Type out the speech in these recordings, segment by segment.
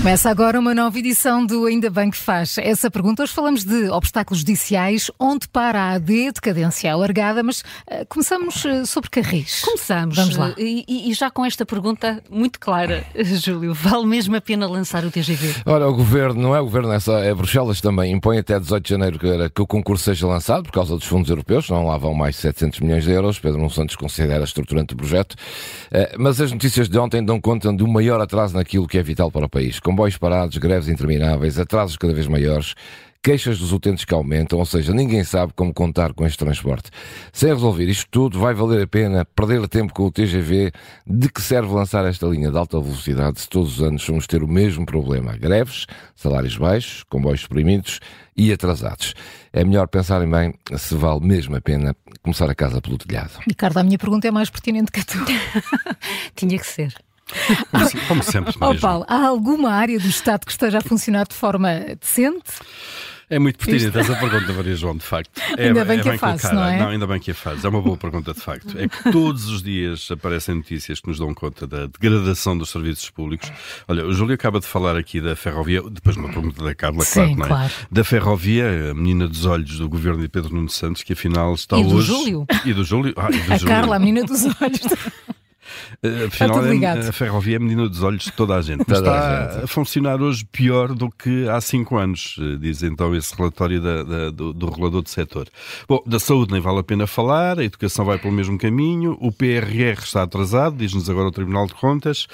Começa agora uma nova edição do Ainda Bem que Faz. Essa pergunta, hoje falamos de obstáculos judiciais, onde para a AD, decadência alargada, mas uh, começamos uh, sobre Carris. Começamos. Vamos lá. E, e, já com esta pergunta muito clara, Júlio, vale mesmo a pena lançar o TGV? Ora, o Governo, não é o Governo, essa, é Bruxelas também, impõe até 18 de janeiro que, que o concurso seja lançado por causa dos fundos europeus, não lá vão mais 700 milhões de euros, Pedro Santos considera estruturante o projeto, uh, mas as notícias de ontem dão conta de um maior atraso naquilo que é vital para o país. Comboios parados, greves intermináveis, atrasos cada vez maiores, queixas dos utentes que aumentam, ou seja, ninguém sabe como contar com este transporte. Sem resolver isto tudo, vai valer a pena perder tempo com o TGV. De que serve lançar esta linha de alta velocidade se todos os anos vamos ter o mesmo problema? Greves, salários baixos, comboios exprimidos e atrasados. É melhor pensarem bem se vale mesmo a pena começar a casa pelo telhado. Ricardo, a minha pergunta é mais pertinente que a tua. Tinha que ser. Como, sempre, Oh, Paulo, há alguma área do Estado que esteja a funcionar de forma decente? É muito pertinente essa pergunta, Maria João, de facto. É, ainda bem é que bem a faz, não é? Não, ainda bem que a faz. É uma boa pergunta, de facto. É que todos os dias aparecem notícias que nos dão conta da degradação dos serviços públicos. Olha, o Júlio acaba de falar aqui da ferrovia, depois uma pergunta da Carla, Sim, claro, não é? claro. Da ferrovia, a menina dos olhos do governo de Pedro Nuno Santos, que afinal está e hoje. Do Júlio. E do Júlio. Ah, e do a Júlio. Carla, a menina dos olhos. Uh, afinal, é, a ferrovia é menina dos olhos de toda a gente. Mas está a, gente. a funcionar hoje pior do que há cinco anos, diz então esse relatório da, da, do, do regulador do setor. Bom, da saúde nem vale a pena falar, a educação vai pelo mesmo caminho, o PRR está atrasado, diz-nos agora o Tribunal de Contas,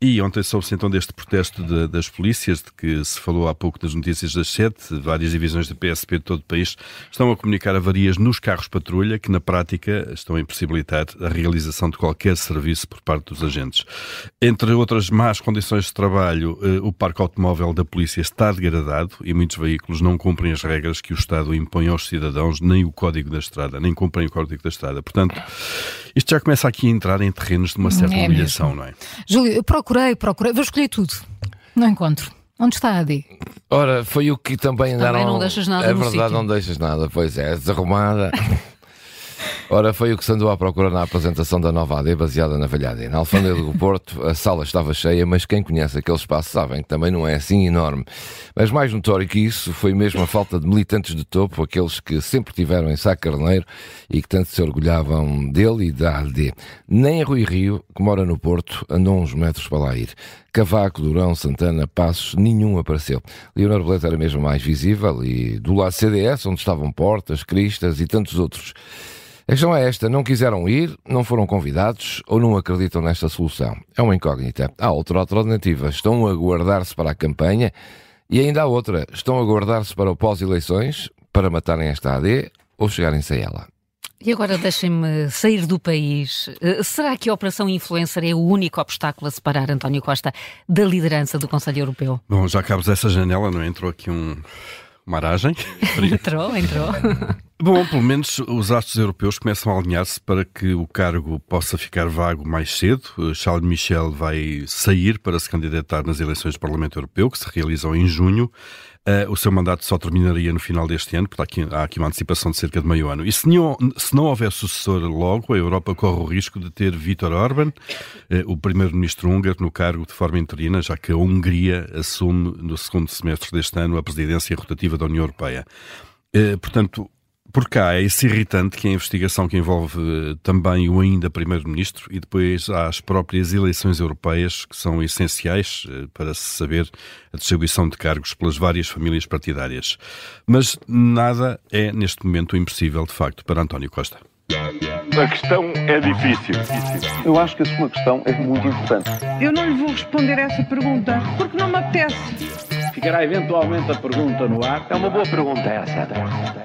e ontem soube-se então deste protesto de, das polícias, de que se falou há pouco das notícias das sete, várias divisões da PSP de todo o país estão a comunicar avarias nos carros patrulha, que na prática estão a impossibilitar a realização de qualquer serviço por parte dos agentes. Entre outras más condições de trabalho, eh, o parque automóvel da polícia está degradado e muitos veículos não cumprem as regras que o Estado impõe aos cidadãos, nem o código da estrada, nem cumprem o código da estrada. Portanto, isto já começa aqui a entrar em terrenos de uma certa é humilhação, mesmo. não é? Júlio, eu procurei, procurei, vou escolher tudo. Não encontro. Onde está a AD? Ora, foi o que também andaram. Também não deixas nada É no verdade, sítio. não deixas nada, pois é, desarrumada. Ora, foi o que se andou à procura na apresentação da nova AD baseada na velha AD. Na Alfândega do Porto, a sala estava cheia, mas quem conhece aquele espaço sabem que também não é assim enorme. Mas mais notório que isso foi mesmo a falta de militantes de topo, aqueles que sempre tiveram em Sá Carneiro e que tanto se orgulhavam dele e da AD. Nem Rui Rio, que mora no Porto, andou uns metros para lá ir. Cavaco, Durão, Santana, Passos, nenhum apareceu. Leonor Beleza era mesmo mais visível e do lado CDS, onde estavam Portas, Cristas e tantos outros. A questão é esta: não quiseram ir, não foram convidados ou não acreditam nesta solução. É uma incógnita. Há outra alternativa: estão a guardar-se para a campanha e ainda há outra: estão a guardar-se para o pós-eleições para matarem esta AD ou chegarem-se a ela. E agora deixem-me sair do país. Uh, será que a Operação Influencer é o único obstáculo a separar António Costa da liderança do Conselho Europeu? Bom, já cabos essa janela, não entrou aqui um, uma aragem? entrou, entrou. Bom, pelo menos os astros europeus começam a alinhar-se para que o cargo possa ficar vago mais cedo. Charles Michel vai sair para se candidatar nas eleições do Parlamento Europeu, que se realizam em junho. Uh, o seu mandato só terminaria no final deste ano, porque há aqui, uma antecipação de cerca de meio ano. E se não, se não houver sucessor logo, a Europa corre o risco de ter Vítor Orban, uh, o primeiro-ministro húngaro, no cargo de forma interina, já que a Hungria assume no segundo semestre deste ano a presidência rotativa da União Europeia. Portanto, por cá é esse irritante que é a investigação que envolve também o ainda Primeiro-Ministro e depois há as próprias eleições europeias que são essenciais para se saber a distribuição de cargos pelas várias famílias partidárias. Mas nada é neste momento impossível de facto para António Costa. A questão é difícil. Eu acho que a sua questão é muito importante. Eu não lhe vou responder essa pergunta porque não me apetece. Ficará eventualmente a pergunta no ar. É uma boa pergunta essa.